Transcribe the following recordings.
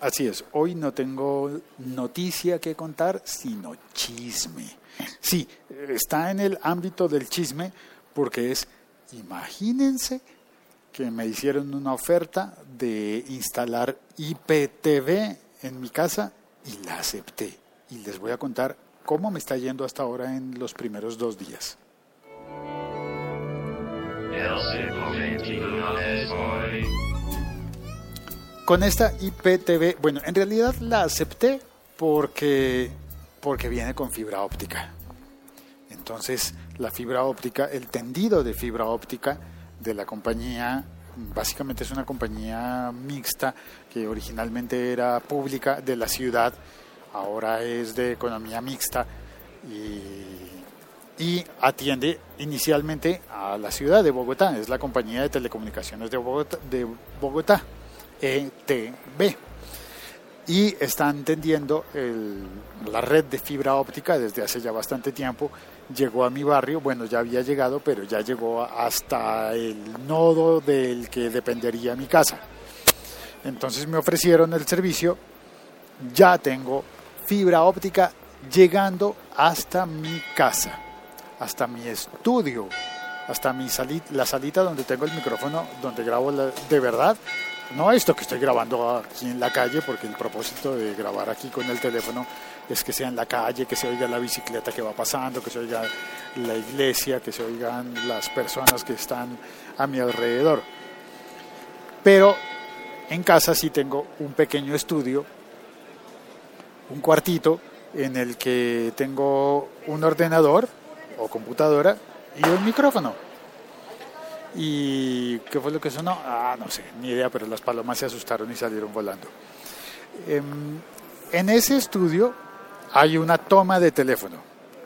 Así es, hoy no tengo noticia que contar, sino chisme. Sí, está en el ámbito del chisme porque es, imagínense que me hicieron una oferta de instalar IPTV en mi casa y la acepté. Y les voy a contar cómo me está yendo hasta ahora en los primeros dos días. Con esta IPTV, bueno, en realidad la acepté porque, porque viene con fibra óptica. Entonces, la fibra óptica, el tendido de fibra óptica de la compañía, básicamente es una compañía mixta que originalmente era pública de la ciudad, ahora es de economía mixta y, y atiende inicialmente a la ciudad de Bogotá, es la compañía de telecomunicaciones de Bogotá. De Bogotá. ETB. Y están tendiendo la red de fibra óptica desde hace ya bastante tiempo. Llegó a mi barrio, bueno, ya había llegado, pero ya llegó hasta el nodo del que dependería mi casa. Entonces me ofrecieron el servicio. Ya tengo fibra óptica llegando hasta mi casa, hasta mi estudio, hasta mi salita, la salita donde tengo el micrófono, donde grabo de verdad no esto que estoy grabando aquí en la calle, porque el propósito de grabar aquí con el teléfono es que sea en la calle, que se oiga la bicicleta que va pasando, que se oiga la iglesia, que se oigan las personas que están a mi alrededor. Pero en casa sí tengo un pequeño estudio, un cuartito en el que tengo un ordenador o computadora y un micrófono ¿Y qué fue lo que sonó? Ah, no sé, ni idea, pero las palomas se asustaron y salieron volando. Em, en ese estudio hay una toma de teléfono,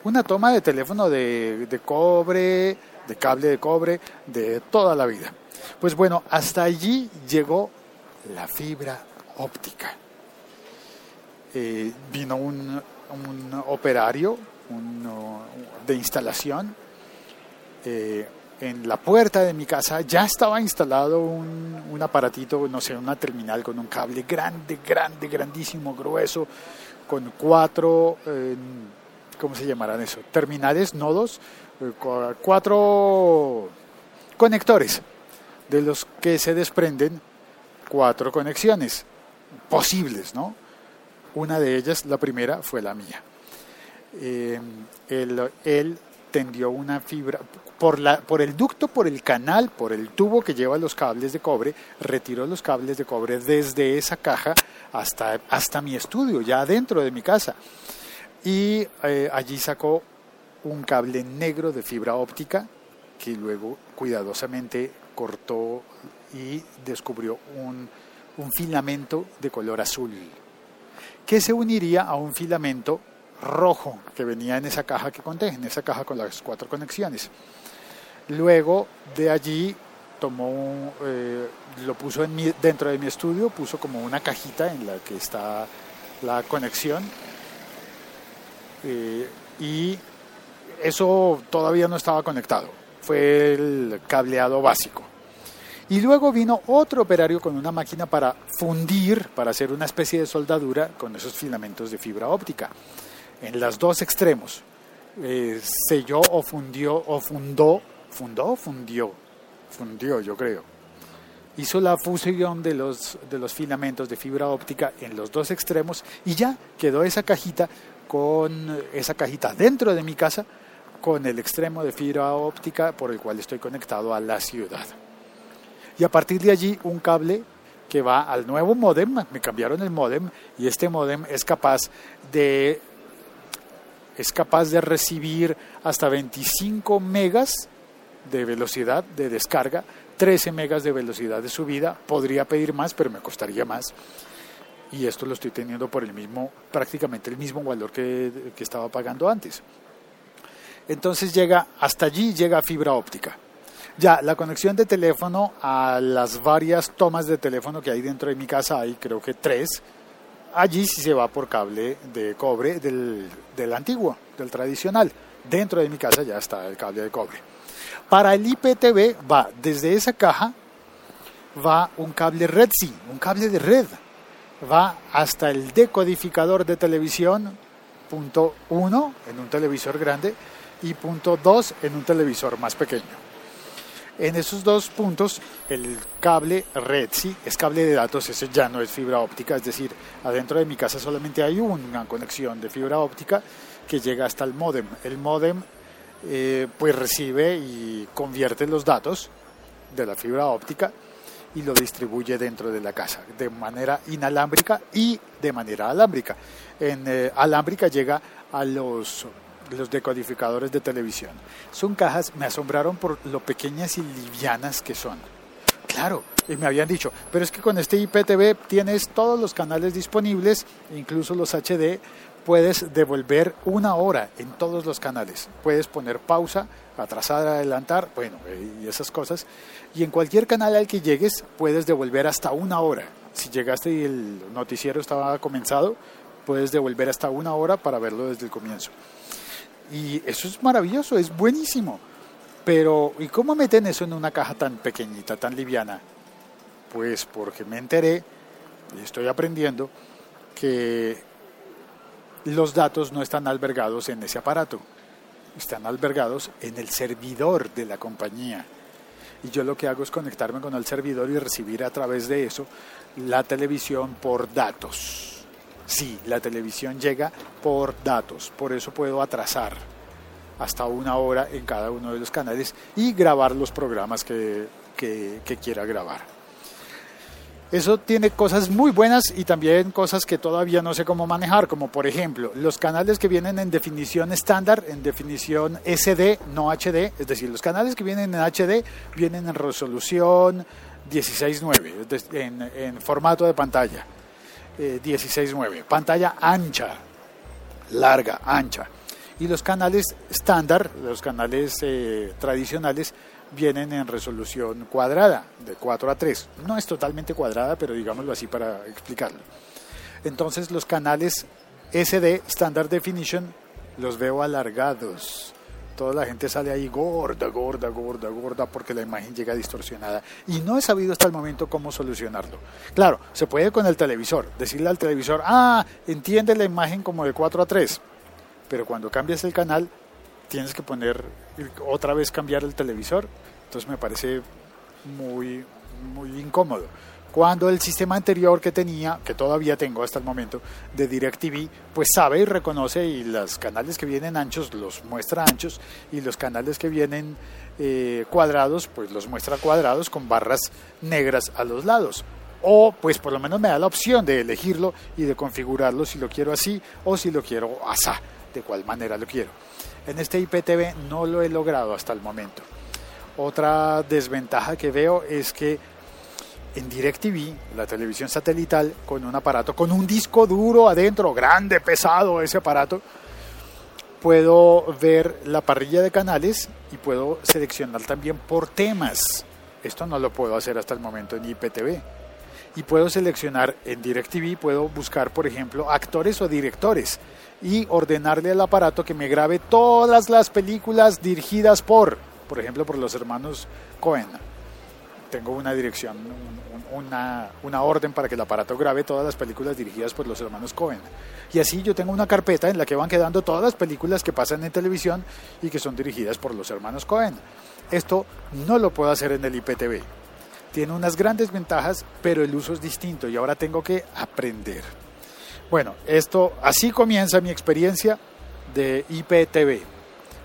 una toma de teléfono de, de cobre, de cable de cobre, de toda la vida. Pues bueno, hasta allí llegó la fibra óptica. Eh, vino un, un operario de instalación. Eh, en la puerta de mi casa ya estaba instalado un, un, aparatito, no sé, una terminal con un cable grande, grande, grandísimo, grueso, con cuatro, eh, ¿cómo se llamarán eso? Terminales, nodos, eh, cuatro conectores, de los que se desprenden cuatro conexiones posibles, ¿no? Una de ellas, la primera, fue la mía. Eh, él, él tendió una fibra, por, la, por el ducto, por el canal, por el tubo que lleva los cables de cobre, retiró los cables de cobre desde esa caja hasta, hasta mi estudio, ya dentro de mi casa. Y eh, allí sacó un cable negro de fibra óptica que luego cuidadosamente cortó y descubrió un, un filamento de color azul que se uniría a un filamento rojo que venía en esa caja que conté, en esa caja con las cuatro conexiones. Luego de allí tomó, eh, lo puso en mi, dentro de mi estudio, puso como una cajita en la que está la conexión eh, y eso todavía no estaba conectado, fue el cableado básico. Y luego vino otro operario con una máquina para fundir, para hacer una especie de soldadura con esos filamentos de fibra óptica en los dos extremos. Eh, selló o fundió o fundó fundó fundió, fundió yo creo. Hizo la fusión de los, de los filamentos de fibra óptica en los dos extremos y ya quedó esa cajita con esa cajita dentro de mi casa con el extremo de fibra óptica por el cual estoy conectado a la ciudad. Y a partir de allí un cable que va al nuevo modem, me cambiaron el modem y este modem es capaz de es capaz de recibir hasta 25 megas de velocidad de descarga, 13 megas de velocidad de subida, podría pedir más, pero me costaría más. Y esto lo estoy teniendo por el mismo, prácticamente el mismo valor que, que estaba pagando antes. Entonces llega, hasta allí llega fibra óptica. Ya, la conexión de teléfono a las varias tomas de teléfono que hay dentro de mi casa, hay creo que tres. Allí sí se va por cable de cobre del, del antiguo, del tradicional. Dentro de mi casa ya está el cable de cobre. Para el IPTV va desde esa caja, va un cable RedSea, un cable de red, va hasta el decodificador de televisión, punto 1 en un televisor grande y punto 2 en un televisor más pequeño. En esos dos puntos, el cable red, sí, es cable de datos, ese ya no es fibra óptica, es decir, adentro de mi casa solamente hay una conexión de fibra óptica que llega hasta el modem. El modem eh, pues recibe y convierte los datos de la fibra óptica y lo distribuye dentro de la casa de manera inalámbrica y de manera alámbrica. En eh, alámbrica llega a los los decodificadores de televisión. Son cajas, me asombraron por lo pequeñas y livianas que son. Claro, y me habían dicho, pero es que con este IPTV tienes todos los canales disponibles, incluso los HD, puedes devolver una hora en todos los canales. Puedes poner pausa, atrasar, adelantar, bueno, y esas cosas. Y en cualquier canal al que llegues puedes devolver hasta una hora. Si llegaste y el noticiero estaba comenzado, puedes devolver hasta una hora para verlo desde el comienzo. Y eso es maravilloso, es buenísimo. Pero, ¿y cómo meten eso en una caja tan pequeñita, tan liviana? Pues porque me enteré, y estoy aprendiendo, que los datos no están albergados en ese aparato, están albergados en el servidor de la compañía. Y yo lo que hago es conectarme con el servidor y recibir a través de eso la televisión por datos. Sí, la televisión llega por datos, por eso puedo atrasar hasta una hora en cada uno de los canales y grabar los programas que, quiera grabar. Eso tiene cosas muy buenas y también cosas que todavía no sé cómo manejar, como por ejemplo los canales que vienen en definición estándar, en definición SD, no HD, es decir, los canales que vienen en HD vienen en resolución 16.9, en, en formato de pantalla. 16.9. Eh, Pantalla ancha, larga, ancha. Y los canales estándar, los canales eh, tradicionales, vienen en resolución cuadrada, de 4 a 3. No es totalmente cuadrada, pero digámoslo así para explicarlo. Entonces los canales SD, Standard Definition, los veo alargados toda la gente sale ahí gorda, gorda, gorda, gorda, porque la imagen llega distorsionada. Y no he sabido hasta el momento cómo solucionarlo. Claro, se puede con el televisor, decirle al televisor, ah, entiende la imagen como de 4 a 3, pero cuando cambias el canal, tienes que poner, otra vez cambiar el televisor, entonces me parece muy, muy incómodo cuando el sistema anterior que tenía, que todavía tengo hasta el momento, de DirecTV, pues sabe y reconoce y los canales que vienen anchos los muestra anchos y los canales que vienen eh, cuadrados, pues los muestra cuadrados con barras negras a los lados. O pues por lo menos me da la opción de elegirlo y de configurarlo si lo quiero así o si lo quiero asá, de cuál manera lo quiero. En este IPTV no lo he logrado hasta el momento. Otra desventaja que veo es que en DirecTV, la televisión satelital, con un aparato, con un disco duro adentro, grande, pesado ese aparato, puedo ver la parrilla de canales y puedo seleccionar también por temas. Esto no lo puedo hacer hasta el momento en IPTV. Y puedo seleccionar en DirecTV, puedo buscar, por ejemplo, actores o directores y ordenarle al aparato que me grabe todas las películas dirigidas por, por ejemplo, por los hermanos Cohen tengo una dirección, una, una, orden para que el aparato grabe todas las películas dirigidas por los hermanos Cohen. Y así yo tengo una carpeta en la que van quedando todas las películas que pasan en televisión y que son dirigidas por los hermanos Cohen. Esto no lo puedo hacer en el IPTV. Tiene unas grandes ventajas, pero el uso es distinto y ahora tengo que aprender. Bueno, esto así comienza mi experiencia de IPTV.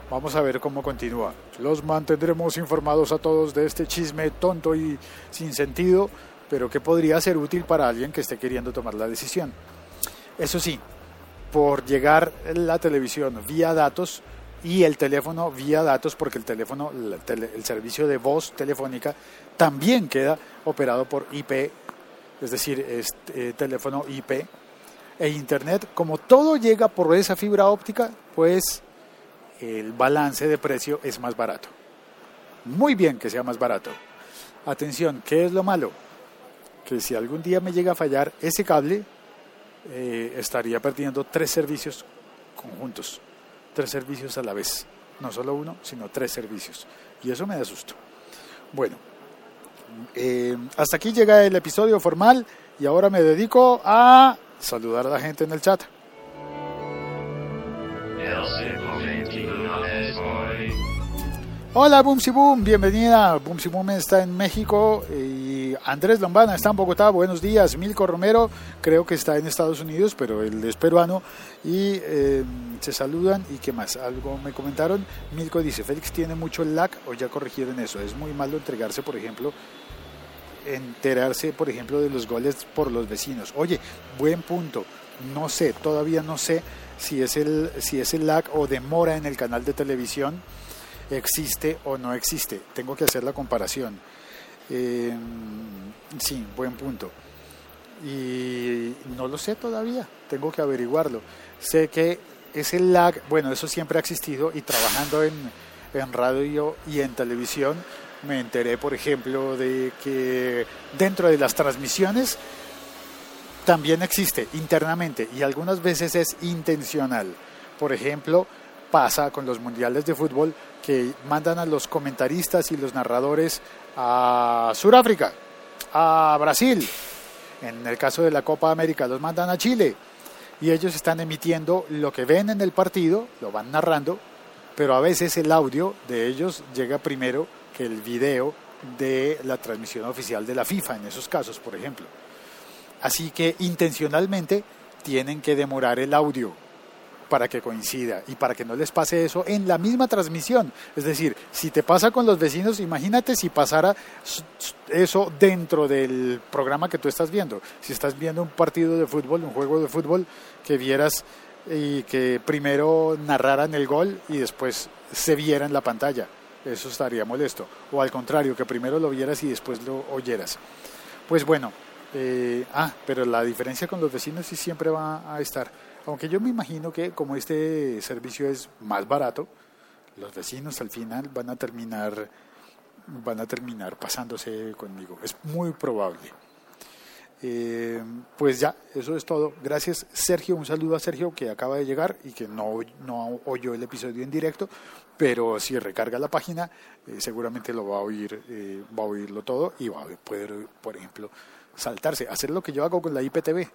Vamos a ver cómo continúa. Los mantendremos informados a todos de este chisme tonto y sin sentido, pero que podría ser útil para alguien que esté queriendo tomar la decisión. Eso sí, por llegar la televisión vía datos y el teléfono vía datos, porque el teléfono, el, servicio de voz telefónica también queda operado por IP, es decir, este, teléfono IP e Internet. Como todo llega por esa fibra óptica, pues el balance de precio es más barato. Muy bien que sea más barato. Atención, ¿qué es lo malo? Que si algún día me llega a fallar ese cable, eh, estaría perdiendo tres servicios conjuntos, tres servicios a la vez. No solo uno, sino tres servicios. Y eso me da susto. Bueno, eh, hasta aquí llega el episodio formal y ahora me dedico a saludar a la gente en el chat. Hola Boomsi Boom, bienvenida. Boomsi Boom está en México y Andrés Lombana está en Bogotá. Buenos días. Milko Romero creo que está en Estados Unidos, pero él es peruano y eh, se saludan. ¿Y qué más? Algo me comentaron. Milko dice, Félix tiene mucho lag o ya corrigieron eso. Es muy malo entregarse, por ejemplo, enterarse, por ejemplo, de los goles por los vecinos. Oye, buen punto. No sé, todavía no sé si es el, si es el lag o demora en el canal de televisión existe o no existe. Tengo que hacer la comparación. Eh, sí, buen punto. Y no lo sé todavía, tengo que averiguarlo. Sé que ese lag, bueno, eso siempre ha existido y trabajando en, en radio y en televisión me enteré, por ejemplo, de que dentro de las transmisiones también existe internamente y algunas veces es intencional. Por ejemplo, pasa con los mundiales de fútbol que mandan a los comentaristas y los narradores a Sudáfrica, a Brasil. En el caso de la Copa América los mandan a Chile y ellos están emitiendo lo que ven en el partido, lo van narrando, pero a veces el audio de ellos llega primero que el video de la transmisión oficial de la FIFA en esos casos, por ejemplo. Así que intencionalmente tienen que demorar el audio para que coincida y para que no les pase eso en la misma transmisión. Es decir, si te pasa con los vecinos, imagínate si pasara eso dentro del programa que tú estás viendo. Si estás viendo un partido de fútbol, un juego de fútbol, que vieras y que primero narraran el gol y después se viera en la pantalla. Eso estaría molesto. O al contrario, que primero lo vieras y después lo oyeras. Pues bueno, eh, ah, pero la diferencia con los vecinos sí siempre va a estar. Aunque yo me imagino que como este servicio es más barato, los vecinos al final van a terminar van a terminar pasándose conmigo. Es muy probable. Eh, pues ya, eso es todo. Gracias Sergio, un saludo a Sergio que acaba de llegar y que no, no oyó el episodio en directo, pero si recarga la página eh, seguramente lo va a oír, eh, va a oírlo todo y va a poder, por ejemplo, saltarse, hacer lo que yo hago con la IPTV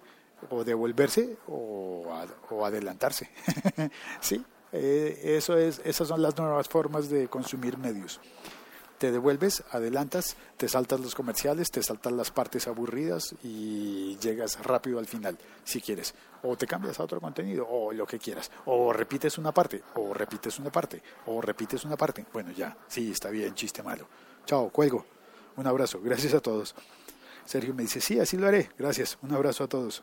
o devolverse o, o adelantarse. sí, eh, eso es, esas son las nuevas formas de consumir medios. Te devuelves, adelantas, te saltas los comerciales, te saltas las partes aburridas y llegas rápido al final, si quieres. O te cambias a otro contenido, o lo que quieras. O repites una parte, o repites una parte, o repites una parte. Bueno, ya, sí, está bien, chiste malo. Chao, cuelgo. Un abrazo, gracias a todos. Sergio me dice, sí, así lo haré. Gracias, un abrazo a todos.